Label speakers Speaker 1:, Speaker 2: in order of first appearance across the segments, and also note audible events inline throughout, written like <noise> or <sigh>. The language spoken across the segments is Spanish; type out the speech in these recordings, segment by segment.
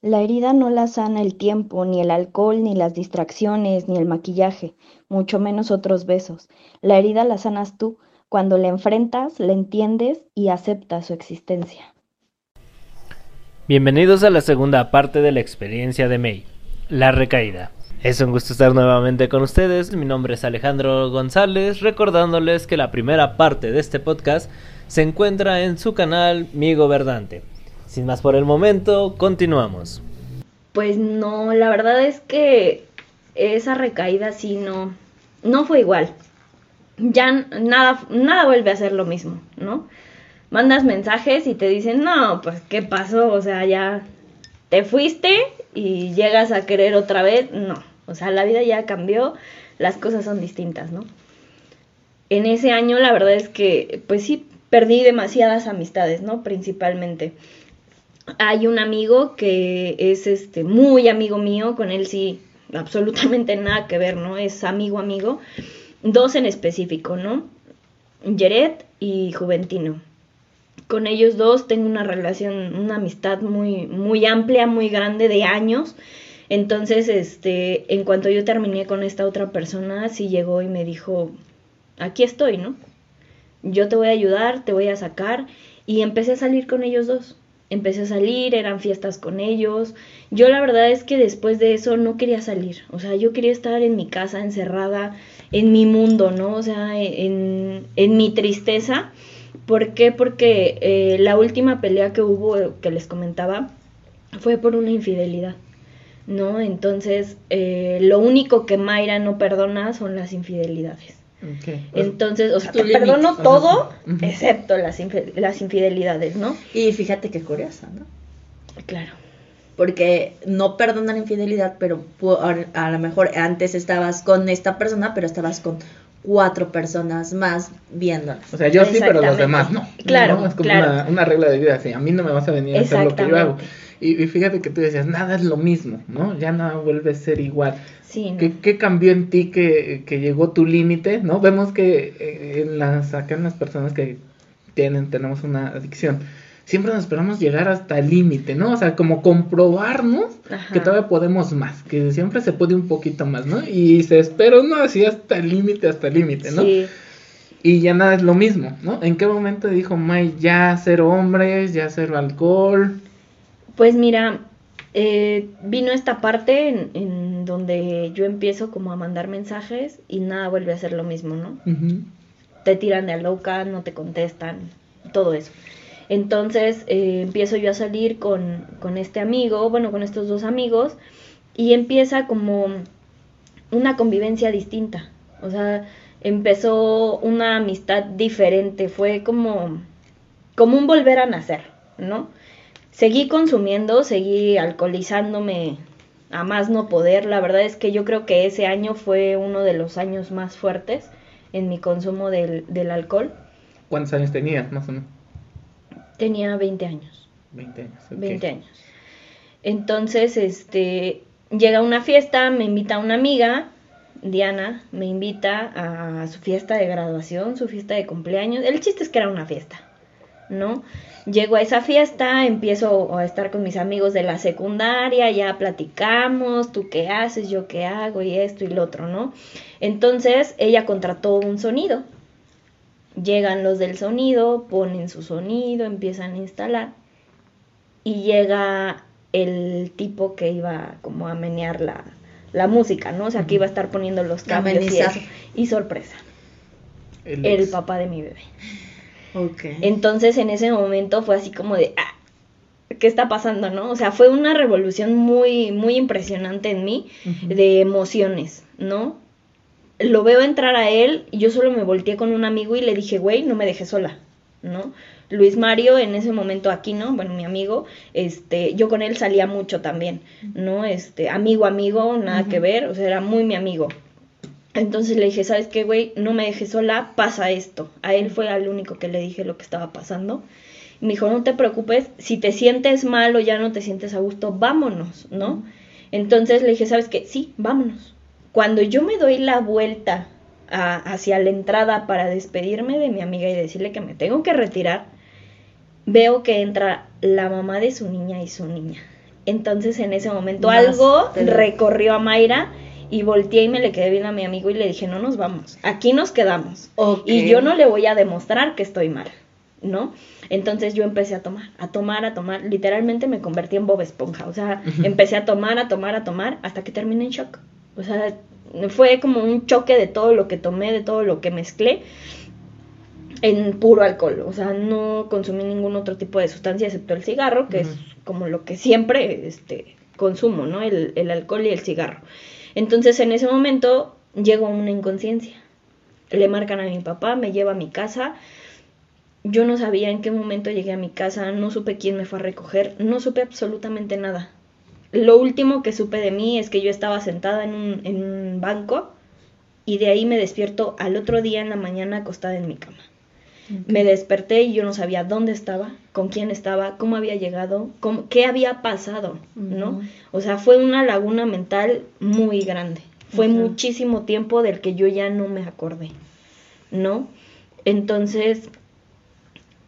Speaker 1: La herida no la sana el tiempo, ni el alcohol, ni las distracciones, ni el maquillaje, mucho menos otros besos. La herida la sanas tú, cuando la enfrentas, la entiendes y aceptas su existencia.
Speaker 2: Bienvenidos a la segunda parte de la experiencia de May, la recaída. Es un gusto estar nuevamente con ustedes. Mi nombre es Alejandro González, recordándoles que la primera parte de este podcast se encuentra en su canal Migo Verdante. Sin más por el momento, continuamos.
Speaker 1: Pues no, la verdad es que esa recaída sí no, no fue igual. Ya nada, nada vuelve a ser lo mismo, ¿no? Mandas mensajes y te dicen, no, pues qué pasó, o sea, ya te fuiste y llegas a querer otra vez, no. O sea, la vida ya cambió, las cosas son distintas, ¿no? En ese año la verdad es que, pues sí, perdí demasiadas amistades, ¿no? Principalmente hay un amigo que es este muy amigo mío, con él sí absolutamente nada que ver, ¿no? Es amigo amigo. Dos en específico, ¿no? Yeret y Juventino. Con ellos dos tengo una relación, una amistad muy muy amplia, muy grande de años. Entonces, este, en cuanto yo terminé con esta otra persona, sí llegó y me dijo, "Aquí estoy, ¿no? Yo te voy a ayudar, te voy a sacar." Y empecé a salir con ellos dos empecé a salir, eran fiestas con ellos. Yo la verdad es que después de eso no quería salir, o sea, yo quería estar en mi casa encerrada, en mi mundo, ¿no? O sea, en, en mi tristeza. ¿Por qué? Porque eh, la última pelea que hubo, que les comentaba, fue por una infidelidad, ¿no? Entonces, eh, lo único que Mayra no perdona son las infidelidades. Entonces, o sea, te perdono todo, excepto las, las infidelidades, ¿no?
Speaker 3: Y fíjate qué curiosa, ¿no?
Speaker 1: Claro.
Speaker 3: Porque no perdonan infidelidad, pero a lo mejor antes estabas con esta persona, pero estabas con cuatro personas más viéndolas.
Speaker 4: O sea, yo sí, pero los demás no.
Speaker 1: Claro.
Speaker 4: Es como Una, una, regla de vida así. A mí no me vas a venir a hacer lo que yo hago. Y, fíjate que tú decías, nada es lo mismo, ¿no? Ya nada vuelve a ser igual.
Speaker 1: Sí,
Speaker 4: ¿Qué, cambió en ti que, llegó tu límite, no? Vemos que eh, en las, acá en las personas que tienen, tenemos una adicción, siempre nos esperamos llegar hasta el límite, ¿no? O sea, como comprobarnos que todavía podemos más, que siempre se puede un poquito más, ¿no? Y se espera uno así hasta el límite, hasta el límite, ¿no? Sí. Y ya nada es lo mismo, ¿no? ¿En qué momento dijo May ya cero hombres, ya cero alcohol?
Speaker 1: Pues mira, eh, vino esta parte en, donde yo empiezo como a mandar mensajes y nada vuelve a ser lo mismo, ¿no? Te tiran de a loca, no te contestan, todo eso. Entonces eh, empiezo yo a salir con, con este amigo, bueno, con estos dos amigos, y empieza como una convivencia distinta. O sea, empezó una amistad diferente, fue como, como un volver a nacer, ¿no? seguí consumiendo, seguí alcoholizándome a más no poder. La verdad es que yo creo que ese año fue uno de los años más fuertes en mi consumo del, alcohol.
Speaker 4: ¿Cuántos años tenías, más o menos?
Speaker 1: Tenía 20 años.
Speaker 4: 20 años.
Speaker 1: 20 años. Entonces, este, llega una fiesta, me invita una amiga, Diana, me invita a su fiesta de graduación, su fiesta de cumpleaños. El chiste es que era una fiesta, ¿no? Llego a esa fiesta, empiezo a estar con mis amigos de la secundaria, ya platicamos, tú qué haces, yo qué hago y esto y lo otro, ¿no? Entonces ella contrató un sonido. Llegan los del sonido, ponen su sonido, empiezan a instalar y llega el tipo que iba como a menear la, la música, ¿no? O sea, que iba a estar poniendo los cambios y eso. Y sorpresa. el papá de mi bebé. Entonces en ese momento fue así como de, ah, ¿qué está pasando, no? O sea, fue una revolución muy, muy impresionante en mí de emociones, ¿no? Lo veo entrar a él y yo solo me volteé con un amigo y le dije, güey, no me dejes sola, ¿no? Luis Mario en ese momento aquí, ¿no? Bueno, mi amigo, este, yo con él salía mucho también, ¿no? Este, amigo, amigo, nada que ver, o sea, era muy mi amigo. Entonces le dije, ¿sabes qué, güey? No me dejes sola, pasa esto. A él fue al único que le dije lo que estaba pasando. Y me dijo, no te preocupes, si te sientes mal o ya no te sientes a gusto, vámonos, ¿no? Entonces le dije, ¿sabes qué? Sí, vámonos. Cuando yo me doy la vuelta hacia la entrada para despedirme de mi amiga y decirle que me tengo que retirar, veo que entra la mamá de su niña y su niña. Entonces en ese momento
Speaker 3: Más
Speaker 1: algo recorrió a Mayra y volteé y me le quedé bien a mi amigo y le dije, no nos vamos, aquí nos quedamos. Y yo no le voy a demostrar que estoy mal, ¿no? Entonces yo empecé a tomar, a tomar, a tomar. Literalmente me convertí en Bob Esponja. O sea, empecé a tomar, a tomar, a tomar, hasta que terminé en shock. O sea, fue como un choque de todo lo que tomé, de todo lo que mezclé en puro alcohol. O sea, no consumí ningún otro tipo de sustancia excepto el cigarro, que es como lo que siempre este, consumo, ¿no? El, el alcohol y el cigarro. Entonces en ese momento llego a una inconsciencia. Le marcan a mi papá, me lleva a mi casa. Yo no sabía en qué momento llegué a mi casa, no supe quién me fue a recoger, no supe absolutamente nada. Lo último que supe de mí es que yo estaba sentada en un, en un banco y de ahí me despierto al otro día en la mañana acostada en mi cama. Me desperté y yo no sabía dónde estaba, con quién estaba, cómo había llegado, cómo- qué había pasado, ¿no? O sea, fue una laguna mental muy grande. Fue muchísimo tiempo del que yo ya no me acordé, ¿no? Entonces,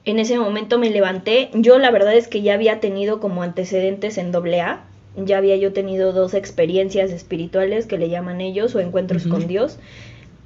Speaker 1: en ese momento me levanté. Yo la verdad es que ya había tenido como antecedentes en AA. Ya había yo tenido dos experiencias espirituales que le llaman ellos o encuentros con Dios,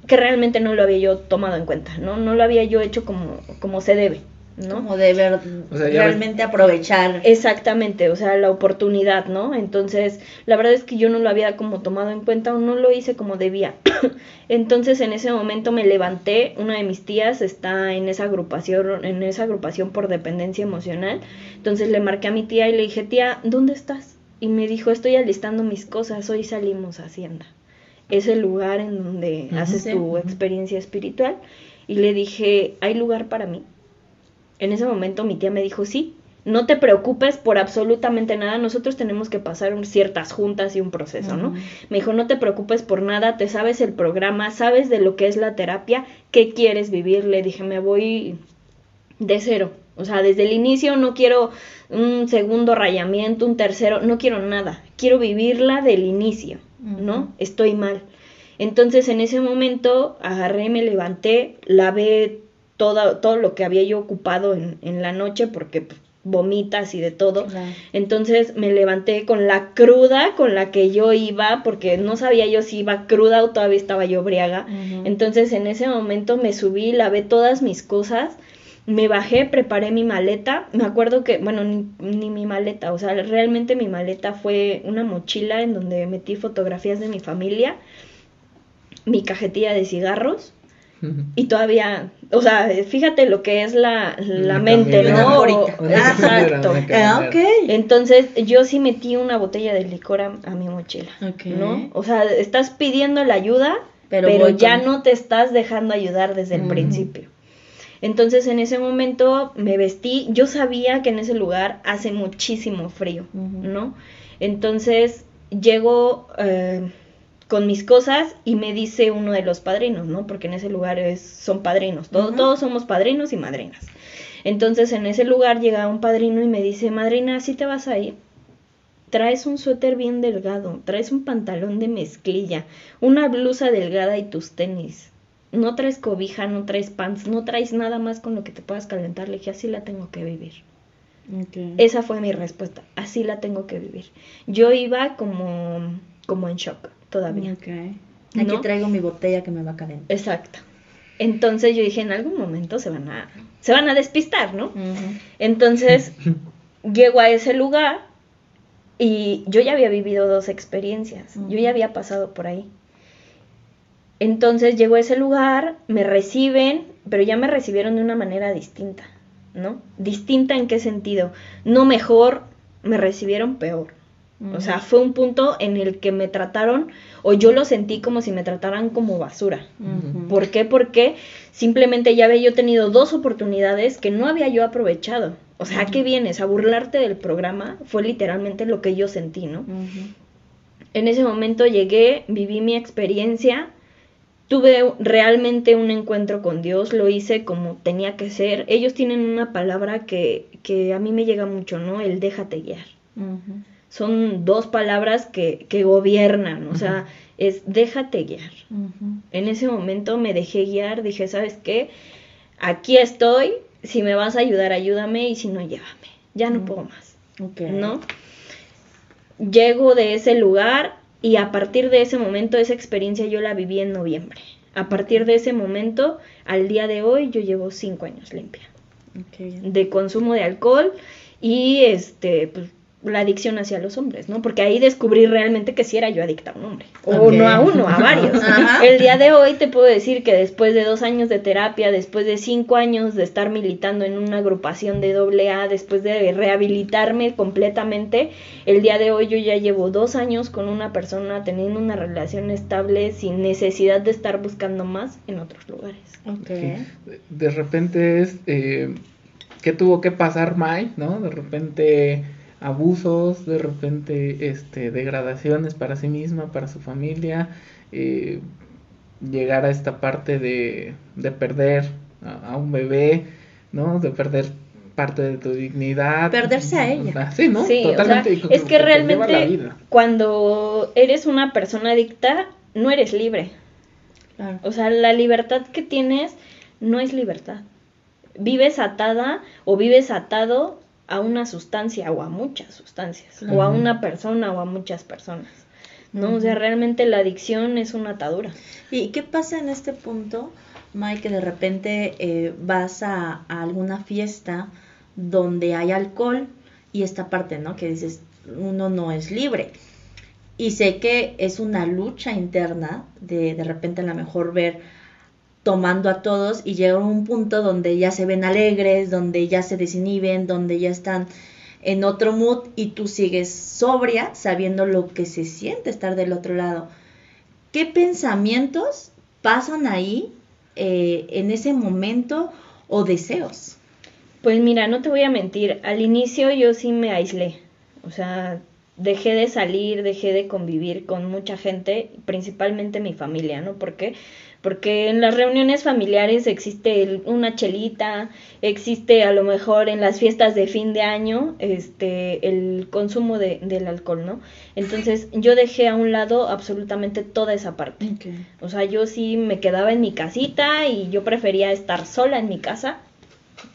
Speaker 1: que realmente no lo había yo tomado en cuenta, ¿no? No lo había yo hecho como, como se debe, ¿no?
Speaker 3: Como de ver,
Speaker 4: O sea,
Speaker 3: realmente aprovechar.
Speaker 1: Exactamente, o sea, la oportunidad, ¿no? Entonces, la verdad es que yo no lo había como tomado en cuenta o no lo hice como debía. <coughs> Entonces, en ese momento me levanté, una de mis tías está en esa agrupación, en esa agrupación por dependencia emocional. Entonces le marqué a mi tía y le dije, "Tía, ¿dónde estás?" Y me dijo, "Estoy alistando mis cosas, hoy salimos a Hacienda." Es el lugar en donde haces
Speaker 3: Sí.
Speaker 1: tu experiencia espiritual y le dije, "¿Hay lugar para mí?" En ese momento mi tía me dijo, sí, no te preocupes por absolutamente nada, nosotros tenemos que pasar un- ciertas juntas y un proceso, ¿no? Me dijo, no te preocupes por nada, te sabes el programa, sabes de lo que es la terapia, qué quieres vivir. Le dije, me voy de cero. O sea, desde el inicio no quiero un segundo rayamiento, un tercero, no quiero nada. Quiero vivirla del inicio, ¿no? Estoy mal. Entonces en ese momento agarré, me levanté, lavé todo, todo lo que había yo ocupado en, en la noche porque pues, vomitas y de todo.
Speaker 3: Claro.
Speaker 1: Entonces me levanté con la cruda con la que yo iba, porque no sabía yo si iba cruda o todavía estaba yo briaga. Entonces en ese momento me subí, lavé todas mis cosas, me bajé, preparé mi maleta. Me acuerdo que, bueno, ni, ni mi maleta, o sea, realmente mi maleta fue una mochila en donde metí fotografías de mi familia, mi cajetilla de cigarros. <laughs> Y todavía, o sea, fíjate lo que es la, la mente. ¿no? O- Exacto.
Speaker 3: Ah.
Speaker 1: Entonces yo sí metí una botella de licor a, a mi mochila. ¿no? O sea, estás pidiendo la ayuda,
Speaker 3: Pero
Speaker 1: ya
Speaker 3: con-
Speaker 1: no te estás dejando ayudar desde el principio. Entonces en ese momento me vestí, yo sabía que en ese lugar hace muchísimo frío. ¿no? Entonces llego eh, con mis cosas y me dice uno de los padrinos, ¿no? Porque en ese lugar es, son padrinos, todo- todos somos padrinos y madrinas. Entonces en ese lugar llega un padrino y me dice, madrina, ¿sí te vas a ir? Traes un suéter bien delgado, traes un pantalón de mezclilla, una blusa delgada y tus tenis. No traes cobija, no traes pants, no traes nada más con lo que te puedas calentar. Le dije, así la tengo que vivir. Esa fue mi respuesta, así la tengo que vivir. Yo iba como, como en shock todavía.
Speaker 3: Ok. Aquí
Speaker 1: ¿No?
Speaker 3: traigo mi botella que me va a calentar.
Speaker 1: Exacto. Entonces yo dije, en algún momento se van a, se van a despistar, ¿no? Entonces <laughs> llego a ese lugar y yo ya había vivido dos experiencias, yo ya había pasado por ahí. Entonces llego a ese lugar, me reciben, pero ya me recibieron de una manera distinta, ¿no? Distinta en qué sentido? No mejor, me recibieron peor. O sea, fue un punto en el que me trataron, o yo lo sentí como si me trataran como basura.
Speaker 3: Ujú.
Speaker 1: ¿Por qué? Porque simplemente ya había yo tenido dos oportunidades que no había yo aprovechado. O sea, ¿a ¿qué vienes? A burlarte del programa fue literalmente lo que yo sentí, ¿no? En ese momento llegué, viví mi experiencia, tuve realmente un encuentro con Dios, lo hice como tenía que ser. Ellos tienen una palabra que, que a mí me llega mucho, ¿no? El déjate guiar. Son dos palabras que, que gobiernan, o sea, es déjate guiar. En ese momento me dejé guiar, dije, ¿sabes qué? Aquí estoy, si me vas a ayudar, ayúdame y si no, llévame. Ya no puedo más. ¿no? llego de ese lugar y a partir de ese momento, esa experiencia yo la viví en noviembre. A partir de ese momento, al día de hoy, yo llevo cinco años limpia de consumo de alcohol y este pues, la adicción hacia los hombres, ¿no? Porque ahí descubrí realmente que sí era yo adicta a un hombre. O no a uno, a varios. <laughs>
Speaker 3: Ajá.
Speaker 1: El día de hoy te puedo decir que después de dos años de terapia, después de cinco años de estar militando en una agrupación de doble A, después de rehabilitarme completamente, el día de hoy yo ya llevo dos años con una persona teniendo una relación estable sin necesidad de estar buscando más en otros lugares.
Speaker 3: Ok.
Speaker 4: De- De repente es, eh, ¿qué tuvo que pasar Mai, no? De repente abusos, de repente este, degradaciones para sí misma, para su familia, eh, llegar a esta parte de, de perder a, a un bebé, ¿no? De perder parte de tu dignidad.
Speaker 3: Perderse a ella.
Speaker 4: Ah, Sí, ¿no?
Speaker 1: Sí, o sea,
Speaker 4: Totalmente.
Speaker 1: es que realmente cuando eres una persona adicta, no eres libre.
Speaker 3: Claro.
Speaker 1: O sea, la libertad que tienes no es libertad. Vives atada o vives atado a una sustancia o a muchas sustancias, o a una persona o a muchas personas. ¿no? O sea, realmente la adicción es una atadura.
Speaker 3: ¿Y qué pasa en este punto, Mike, que de repente eh, vas a, a alguna fiesta donde hay alcohol y esta parte, ¿no? Que dices, uno no es libre. Y sé que es una lucha interna de de repente a lo mejor ver tomando a todos y llega un punto donde ya se ven alegres, donde ya se desinhiben, donde ya están en otro mood y tú sigues sobria sabiendo lo que se siente estar del otro lado. ¿Qué pensamientos pasan ahí eh, en ese momento o deseos?
Speaker 1: Pues mira, no te voy a mentir, al inicio yo sí me aislé, o sea, dejé de salir, dejé de convivir con mucha gente, principalmente mi familia, ¿no? ¿Por qué? Porque en las reuniones familiares existe el- una chelita, existe a lo mejor en las fiestas de fin de año este el consumo de, del alcohol, ¿no? Entonces yo dejé a un lado absolutamente toda esa parte. O sea, yo sí me quedaba en mi casita y yo prefería estar sola en mi casa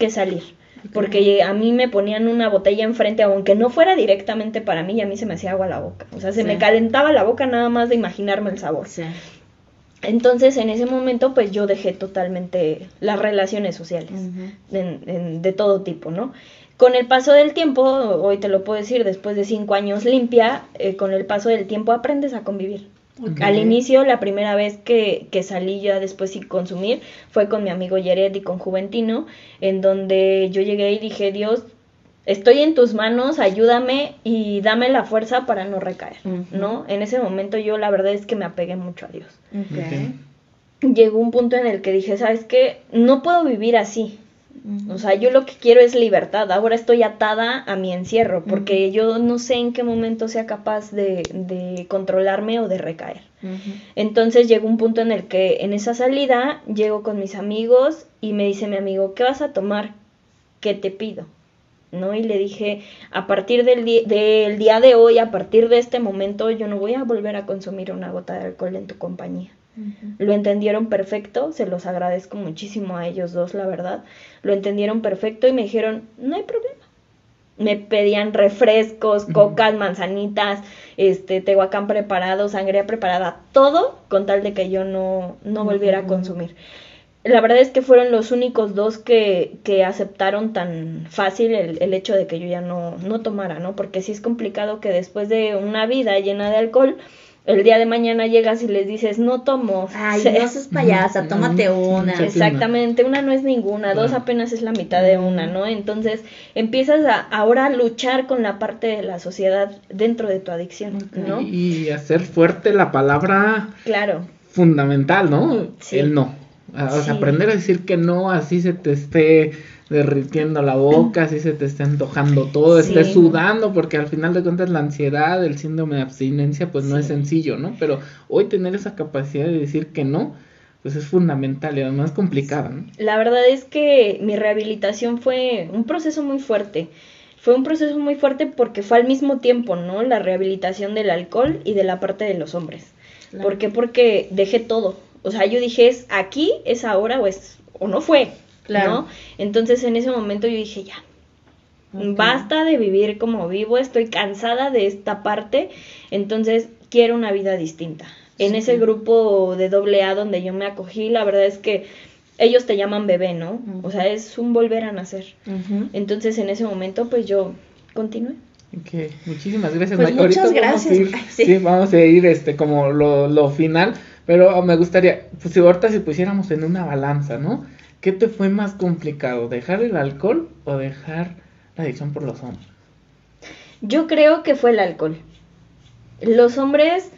Speaker 1: que salir. Porque a mí me ponían una botella enfrente, aunque no fuera directamente para mí, y a mí se me hacía agua la boca. O sea, se
Speaker 3: Sí.
Speaker 1: me calentaba la boca nada más de imaginarme el sabor.
Speaker 3: Sí.
Speaker 1: Entonces, en ese momento, pues yo dejé totalmente las relaciones sociales en- en- de todo tipo, ¿no? Con el paso del tiempo, hoy te lo puedo decir, después de cinco años limpia, eh, con el paso del tiempo aprendes a convivir. Al inicio, la primera vez que, que salí ya después sin consumir fue con mi amigo Jared y con Juventino, en donde yo llegué y dije, Dios, estoy en tus manos, ayúdame y dame la fuerza para no recaer. ¿no? En ese momento yo la verdad es que me apegué mucho a Dios. Llegó un punto en el que dije, ¿sabes qué? No puedo vivir así. O sea, yo lo que quiero es libertad. Ahora estoy atada a mi encierro porque yo no sé en qué momento sea capaz de, de controlarme o de recaer. Entonces llegó un punto en el que en esa salida llego con mis amigos y me dice mi amigo, ¿qué vas a tomar? ¿Qué te pido? ¿No? Y le dije, a partir del, del día de hoy, a partir de este momento, yo no voy a volver a consumir una gota de alcohol en tu compañía. Lo entendieron perfecto, se los agradezco muchísimo a ellos dos, la verdad. Lo entendieron perfecto y me dijeron, no hay problema. Me pedían refrescos, cocas, manzanitas, este, tehuacán preparado, sangría preparada, todo con tal de que yo no, no volviera a consumir. La verdad es que fueron los únicos dos que, que aceptaron tan fácil el, el hecho de que yo ya no, no tomara, ¿no? Porque sí es complicado que después de una vida llena de alcohol, el día de mañana llegas y les dices, no tomo.
Speaker 3: Ay,
Speaker 1: Se-
Speaker 3: no seas payasa, <laughs> tómate una.
Speaker 1: Exactamente, una no es ninguna, dos apenas es la mitad de una, ¿no? Entonces empiezas a ahora a luchar con la parte de la sociedad dentro de tu adicción. ¿no?
Speaker 4: Y hacer fuerte la palabra
Speaker 1: Claro,
Speaker 4: fundamental, ¿no?
Speaker 1: Sí.
Speaker 4: El no. Ah, O sea, aprender a decir que no, así se te esté derritiendo la boca, así se te esté antojando todo,
Speaker 1: Sí.
Speaker 4: estés sudando, porque al final de cuentas la ansiedad, el síndrome de abstinencia, pues no
Speaker 1: Sí.
Speaker 4: es sencillo, ¿no? Pero hoy tener esa capacidad de decir que no, pues es fundamental y además complicada, ¿no?
Speaker 1: la verdad es que mi rehabilitación fue un proceso muy fuerte. Fue un proceso muy fuerte porque fue al mismo tiempo, ¿no? La rehabilitación del alcohol y de la parte de los hombres.
Speaker 3: Claro.
Speaker 1: ¿Por qué? Porque dejé todo. O sea, yo dije, es aquí, es ahora o es o no fue,
Speaker 3: Claro.
Speaker 1: ¿no? Entonces en ese momento yo dije, ya. Basta de vivir como vivo, estoy cansada de esta parte, entonces quiero una vida distinta. En
Speaker 3: Sí.
Speaker 1: ese grupo de doble A donde yo me acogí, la verdad es que ellos te llaman bebé, ¿no? O sea, es un volver a nacer. Entonces en ese momento pues yo continué.
Speaker 4: Ok, muchísimas gracias,
Speaker 3: Pues muchas
Speaker 4: Ahorita vamos a
Speaker 3: gracias,
Speaker 4: ir-
Speaker 3: sí.
Speaker 4: sí. vamos a ir este como lo, lo final, pero me gustaría, pues si ahorita si pusiéramos en una balanza, ¿no? ¿Qué te fue más complicado, dejar el alcohol o dejar la adicción por los hombres?
Speaker 1: Yo creo que fue el alcohol. Los hombres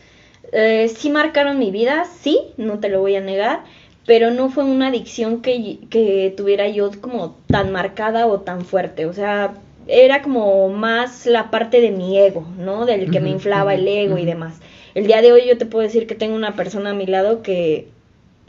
Speaker 1: eh, sí marcaron mi vida, sí, no te lo voy a negar, pero no fue una adicción que, que tuviera yo como tan marcada o tan fuerte. O sea, era como más la parte de mi ego, ¿no? Del que me inflaba el ego y demás. El día de hoy yo te puedo decir que tengo una persona a mi lado que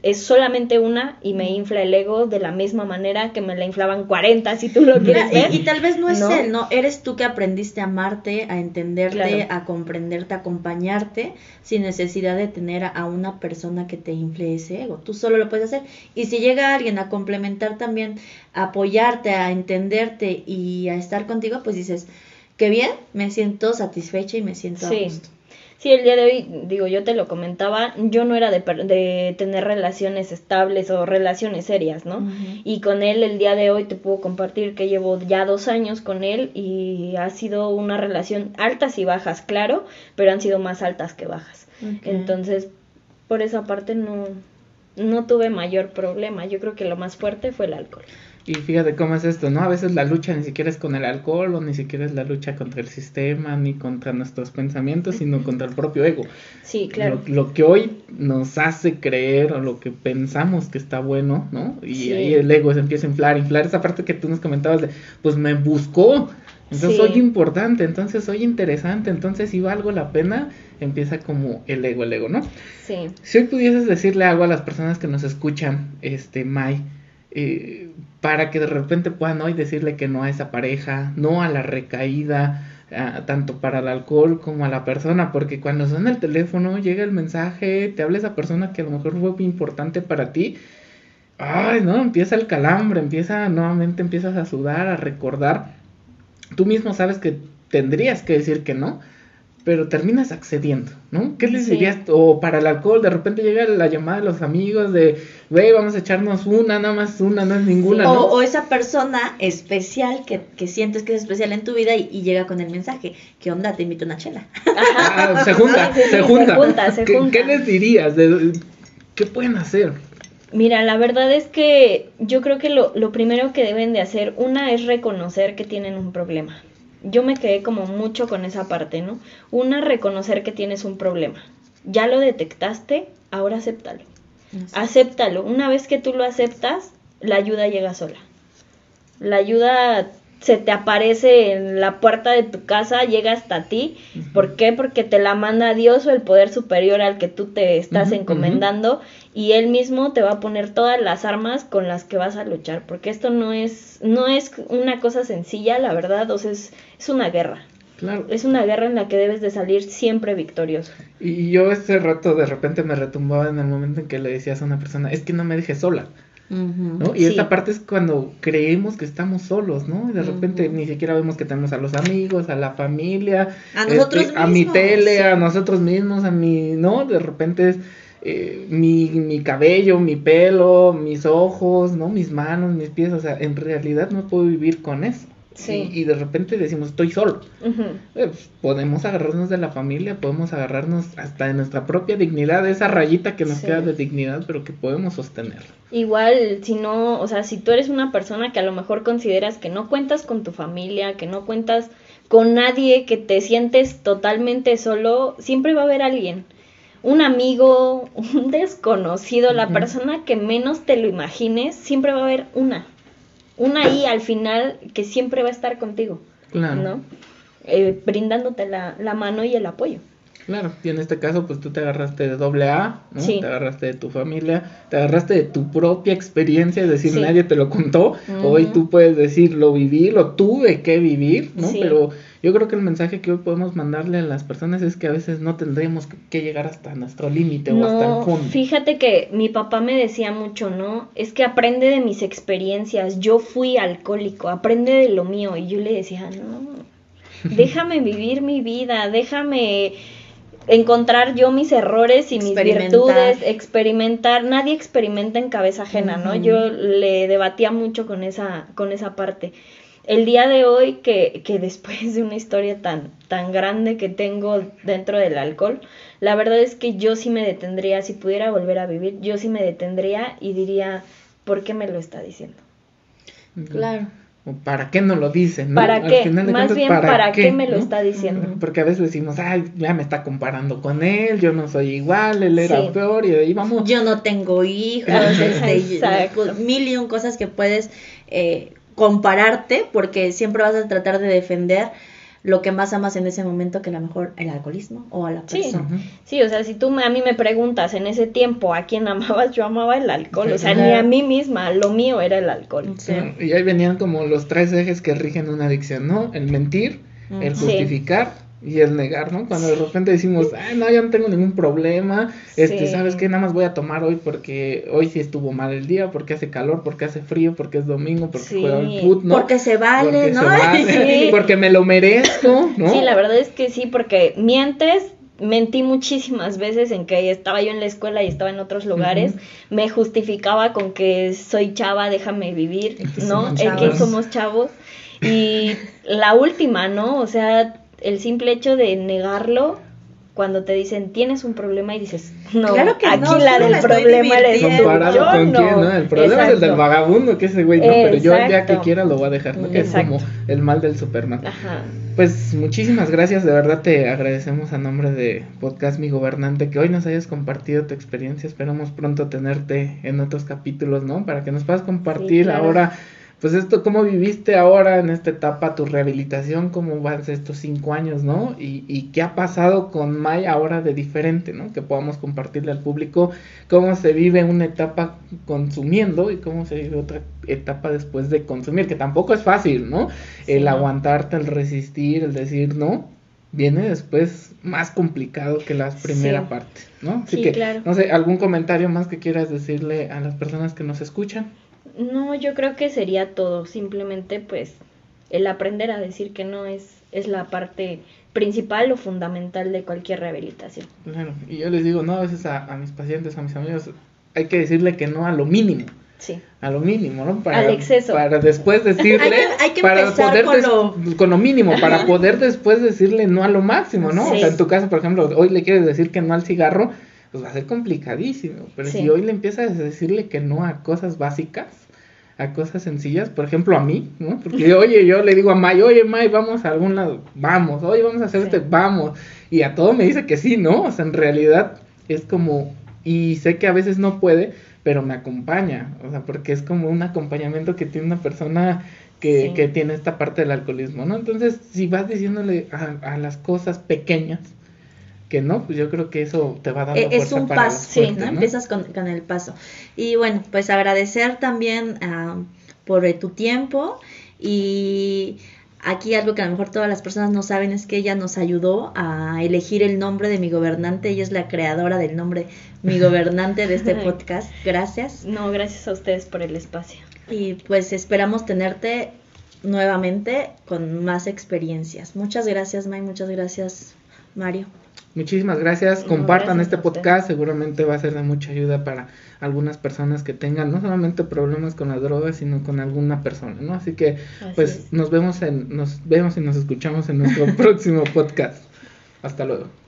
Speaker 1: es solamente una y me infla el ego de la misma manera que me la inflaban 40 si tú lo quieres ver.
Speaker 3: y, y tal vez no es
Speaker 1: ¿No?
Speaker 3: él, ¿no? Eres tú que aprendiste a amarte, a entenderte,
Speaker 1: Claro.
Speaker 3: a comprenderte, a acompañarte, sin necesidad de tener a, a una persona que te infle ese ego. Tú solo lo puedes hacer. Y si llega alguien a complementar también, a apoyarte, a entenderte y a estar contigo, pues dices, qué bien, me siento satisfecha y me siento
Speaker 1: Sí.
Speaker 3: a gusto.
Speaker 1: Sí, el día de hoy, digo, yo te lo comentaba, yo no era de, de tener relaciones estables o relaciones serias, ¿no? Y con él el día de hoy te puedo compartir que llevo ya dos años con él y ha sido una relación altas y bajas, claro, pero han sido más altas que bajas. Entonces, por esa parte no, no tuve mayor problema. Yo creo que lo más fuerte fue el alcohol.
Speaker 4: Y fíjate cómo es esto, ¿no? A veces la lucha ni siquiera es con el alcohol o ni siquiera es la lucha contra el sistema ni contra nuestros pensamientos, sino contra el propio ego.
Speaker 1: Sí, claro.
Speaker 4: Lo, lo que hoy nos hace creer o lo que pensamos que está bueno, ¿no? Y
Speaker 1: Sí.
Speaker 4: ahí el ego se empieza a inflar, inflar esa parte que tú nos comentabas de, pues me buscó, entonces
Speaker 1: Sí.
Speaker 4: soy importante, entonces soy interesante, entonces si valgo la pena, empieza como el ego, el ego, ¿no?
Speaker 1: Sí.
Speaker 4: Si hoy pudieses decirle algo a las personas que nos escuchan, este, Mai, eh, para que de repente puedan hoy decirle que no a esa pareja, no a la recaída, tanto para el alcohol como a la persona, porque cuando suena el teléfono, llega el mensaje, te habla esa persona que a lo mejor fue muy importante para ti, ay, no, empieza el calambre, empieza, nuevamente empiezas a sudar, a recordar, tú mismo sabes que tendrías que decir que no, pero terminas accediendo, ¿no? ¿Qué les
Speaker 1: Sí.
Speaker 4: dirías? O para el alcohol, de repente llega la llamada de los amigos de, güey, vamos a echarnos una, nada más una, no es ninguna,
Speaker 1: Sí.
Speaker 4: ¿no?
Speaker 3: O, o esa persona especial que, que sientes que es especial en tu vida y, y llega con el mensaje, ¿qué onda? Te invito a una chela.
Speaker 4: Ah, <laughs> se junta,
Speaker 1: sí,
Speaker 4: se junta.
Speaker 1: se junta, se
Speaker 4: ¿Qué,
Speaker 1: junta.
Speaker 4: qué les dirías? De, ¿Qué pueden hacer?
Speaker 1: Mira, la verdad es que yo creo que lo, lo primero que deben de hacer, una es reconocer que tienen un problema. Yo me quedé como mucho con esa parte, ¿no? Una, reconocer que tienes un problema. Ya lo detectaste, ahora acéptalo. Acéptalo. Una vez que tú lo aceptas, la ayuda llega sola. La ayuda se te aparece en la puerta de tu casa, llega hasta ti. ¿Por qué? Porque te la manda Dios o el poder superior al que tú te estás encomendando y él mismo te va a poner todas las armas con las que vas a luchar, porque esto no es no es una cosa sencilla, la verdad, o sea, es, es una guerra.
Speaker 4: Claro.
Speaker 1: Es una guerra en la que debes de salir siempre victorioso.
Speaker 4: Y yo este rato de repente me retumbaba en el momento en que le decías a una persona, es que no me dejes sola, ¿no? Y
Speaker 1: Sí.
Speaker 4: esta parte es cuando creemos que estamos solos, ¿no? Y de repente ni siquiera vemos que tenemos a los amigos, a la familia,
Speaker 3: A nosotros
Speaker 4: este, a mi
Speaker 3: mismos,
Speaker 4: tele,
Speaker 3: sí.
Speaker 4: a nosotros mismos, a mi, ¿no? De repente es eh, mi, mi cabello, mi pelo, mis ojos, ¿no? Mis manos, mis pies, o sea, en realidad no puedo vivir con eso.
Speaker 1: Sí.
Speaker 4: Y, y de repente decimos, estoy solo. Eh, pues, podemos agarrarnos de la familia, podemos agarrarnos hasta de nuestra propia dignidad, de esa rayita que nos
Speaker 1: Sí.
Speaker 4: queda de dignidad, pero que podemos sostener.
Speaker 1: Igual, si no, o sea, si tú eres una persona que a lo mejor consideras que no cuentas con tu familia, que no cuentas con nadie, que te sientes totalmente solo, siempre va a haber alguien. Un amigo, un desconocido, la persona que menos te lo imagines, siempre va a haber una. Una ahí al final que siempre va a estar contigo,
Speaker 4: Claro.
Speaker 1: ¿no? Eh, brindándote la, la mano y el apoyo.
Speaker 4: Claro, y en este caso, pues tú te agarraste de doble A, ¿no?
Speaker 1: Sí.
Speaker 4: Te agarraste de tu familia, te agarraste de tu propia experiencia, es decir,
Speaker 1: Sí.
Speaker 4: nadie te lo contó. Hoy tú puedes decir, lo viví, lo tuve que vivir, ¿no?
Speaker 1: Sí.
Speaker 4: Pero yo creo que el mensaje que hoy podemos mandarle a las personas es que a veces no tendremos que- llegar hasta nuestro límite o hasta el fondo.
Speaker 1: fíjate que mi papá me decía mucho, ¿no? Es que aprende de mis experiencias. Yo fui alcohólico, aprende de lo mío. Y yo le decía, no, <laughs> déjame vivir mi vida, déjame encontrar yo mis errores y mis virtudes, experimentar. Nadie experimenta en cabeza ajena, ¿no? Yo le debatía mucho con esa, con esa parte. El día de hoy, que, que <laughs> después de una historia tan, tan grande que tengo dentro del alcohol, la verdad es que yo sí me detendría, si pudiera volver a vivir, yo sí me detendría y diría, ¿por qué me lo está diciendo?
Speaker 3: Claro.
Speaker 4: O ¿Para qué no lo dice? ¿no?
Speaker 1: ¿Para
Speaker 4: Al
Speaker 1: qué?
Speaker 4: final de
Speaker 1: Más
Speaker 4: cuentas,
Speaker 1: bien, ¿para qué me lo está diciendo?
Speaker 4: Porque a veces decimos, ay, ya me está comparando con él, yo no soy igual, él era
Speaker 1: Sí.
Speaker 4: peor, y ahí vamos.
Speaker 3: Yo no tengo hijos, este,
Speaker 1: Exacto.
Speaker 3: mil y un cosas que puedes eh, compararte porque siempre vas a tratar de defender lo que más amas en ese momento que a lo mejor el alcoholismo o a la
Speaker 1: Sí.
Speaker 3: persona.
Speaker 4: Ujú.
Speaker 1: Sí, o sea, si tú me- a mí me preguntas en ese tiempo a quién amabas, yo amaba el alcohol, o sea, ni a mí misma, lo mío era el alcohol.
Speaker 3: Sí.
Speaker 4: Y ahí venían como los tres ejes que rigen una adicción, ¿no? El mentir, el justificar y el negar, ¿no? Cuando de repente decimos, ay, no, ya no tengo ningún problema, este,
Speaker 1: Sí.
Speaker 4: ¿sabes qué? Nada más voy a tomar hoy porque hoy sí estuvo mal el día, porque hace calor, porque hace frío, porque es domingo, porque
Speaker 1: Sí.
Speaker 4: juega el fut, ¿no?
Speaker 3: Porque se vale,
Speaker 4: Porque
Speaker 3: ¿no?
Speaker 4: se vale, <laughs>
Speaker 1: Sí. <laughs>
Speaker 4: porque me lo merezco, ¿no?
Speaker 1: Sí, la verdad es que sí, porque mientes, mentí muchísimas veces en que estaba yo en la escuela y estaba en otros lugares, me justificaba con que soy chava, déjame vivir, ¿no? El que somos chavos. Y la última, ¿no? O sea, el simple hecho de negarlo cuando te dicen tienes un problema y dices, no,
Speaker 3: Claro que
Speaker 1: aquí
Speaker 3: no,
Speaker 1: la del problema eres.
Speaker 4: Comparado
Speaker 1: yo
Speaker 4: con
Speaker 1: no.
Speaker 4: quién, ¿no? El problema es el del vagabundo, que ese güey no, pero yo el día que quiera lo voy a dejar, ¿no? Que es como el mal del Superman.
Speaker 1: Ajá.
Speaker 4: Pues muchísimas gracias, de verdad te agradecemos a nombre de Podcast Mi Gobernante que hoy nos hayas compartido tu experiencia. Esperamos pronto tenerte en otros capítulos, ¿no? Para que nos puedas compartir
Speaker 1: claro.
Speaker 4: ahora, pues esto, cómo viviste ahora en esta etapa tu rehabilitación, cómo van estos cinco años, ¿no? Y, y qué ha pasado con May ahora de diferente, ¿no? Que podamos compartirle al público cómo se vive una etapa consumiendo y cómo se vive otra etapa después de consumir, que tampoco es fácil, ¿no?
Speaker 1: Sí,
Speaker 4: el
Speaker 1: no.
Speaker 4: aguantarte, el resistir, el decir no, viene después más complicado que la primera
Speaker 1: Sí.
Speaker 4: parte, ¿no? Así
Speaker 1: Sí,
Speaker 4: que,
Speaker 1: claro.
Speaker 4: no sé, algún comentario más que quieras decirle a las personas que nos escuchan.
Speaker 1: No, yo creo que sería todo, simplemente pues el aprender a decir que no es, es la parte principal o fundamental de cualquier rehabilitación.
Speaker 4: Claro, y yo les digo, no, a veces a, a mis pacientes, a mis amigos, hay que decirle que no a lo mínimo.
Speaker 1: Sí.
Speaker 4: A lo mínimo, ¿no? Para,
Speaker 1: Al exceso.
Speaker 4: Para después decirle.
Speaker 3: Hay que- hay que
Speaker 4: para
Speaker 3: empezar
Speaker 4: poder
Speaker 3: con lo-
Speaker 4: con lo mínimo, para poder después decirle no a lo máximo, ¿no? O sea, en tu caso, por ejemplo, hoy le quieres decir que no al cigarro, pues va a ser complicadísimo. Pero
Speaker 1: Sí.
Speaker 4: si hoy le empiezas a decirle que no a cosas básicas, a cosas sencillas, por ejemplo, a mí, ¿no? Porque, oye, yo le digo a May, oye, May, vamos a algún lado, vamos, oye, vamos a hacer
Speaker 1: Sí.
Speaker 4: este, vamos. Y a todo me dice que sí, ¿no? O sea, en realidad es como, y sé que a veces no puede, pero me acompaña, o sea, porque es como un acompañamiento que tiene una persona que,
Speaker 1: Sí.
Speaker 4: que tiene esta parte del alcoholismo, ¿no? Entonces, si vas diciéndole a, a las cosas pequeñas que no, pues yo creo que eso te va dando
Speaker 3: Eh, es
Speaker 4: fuerza
Speaker 3: un
Speaker 4: para
Speaker 3: paso, sí,
Speaker 4: fuertes,
Speaker 3: ¿no?
Speaker 4: ¿no?
Speaker 3: Empiezas con, con el paso. Y bueno, pues agradecer también ah, por eh, tu tiempo y aquí algo que a lo mejor todas las personas no saben es que ella nos ayudó a elegir el nombre de mi gobernante, ella es la creadora del nombre mi gobernante de este <laughs> podcast. Gracias.
Speaker 1: No, gracias a ustedes por el espacio.
Speaker 3: Y pues esperamos tenerte nuevamente con más experiencias. Muchas gracias, May, muchas gracias, Mario.
Speaker 4: Muchísimas gracias. Compartan
Speaker 1: gracias
Speaker 4: este podcast. Seguramente va a ser de mucha ayuda para algunas personas que tengan no solamente problemas con la droga, sino con alguna persona, ¿no? Así que,
Speaker 1: Así
Speaker 4: pues,
Speaker 1: es.
Speaker 4: nos vemos en, nos vemos y nos escuchamos en nuestro <laughs> próximo podcast. Hasta luego.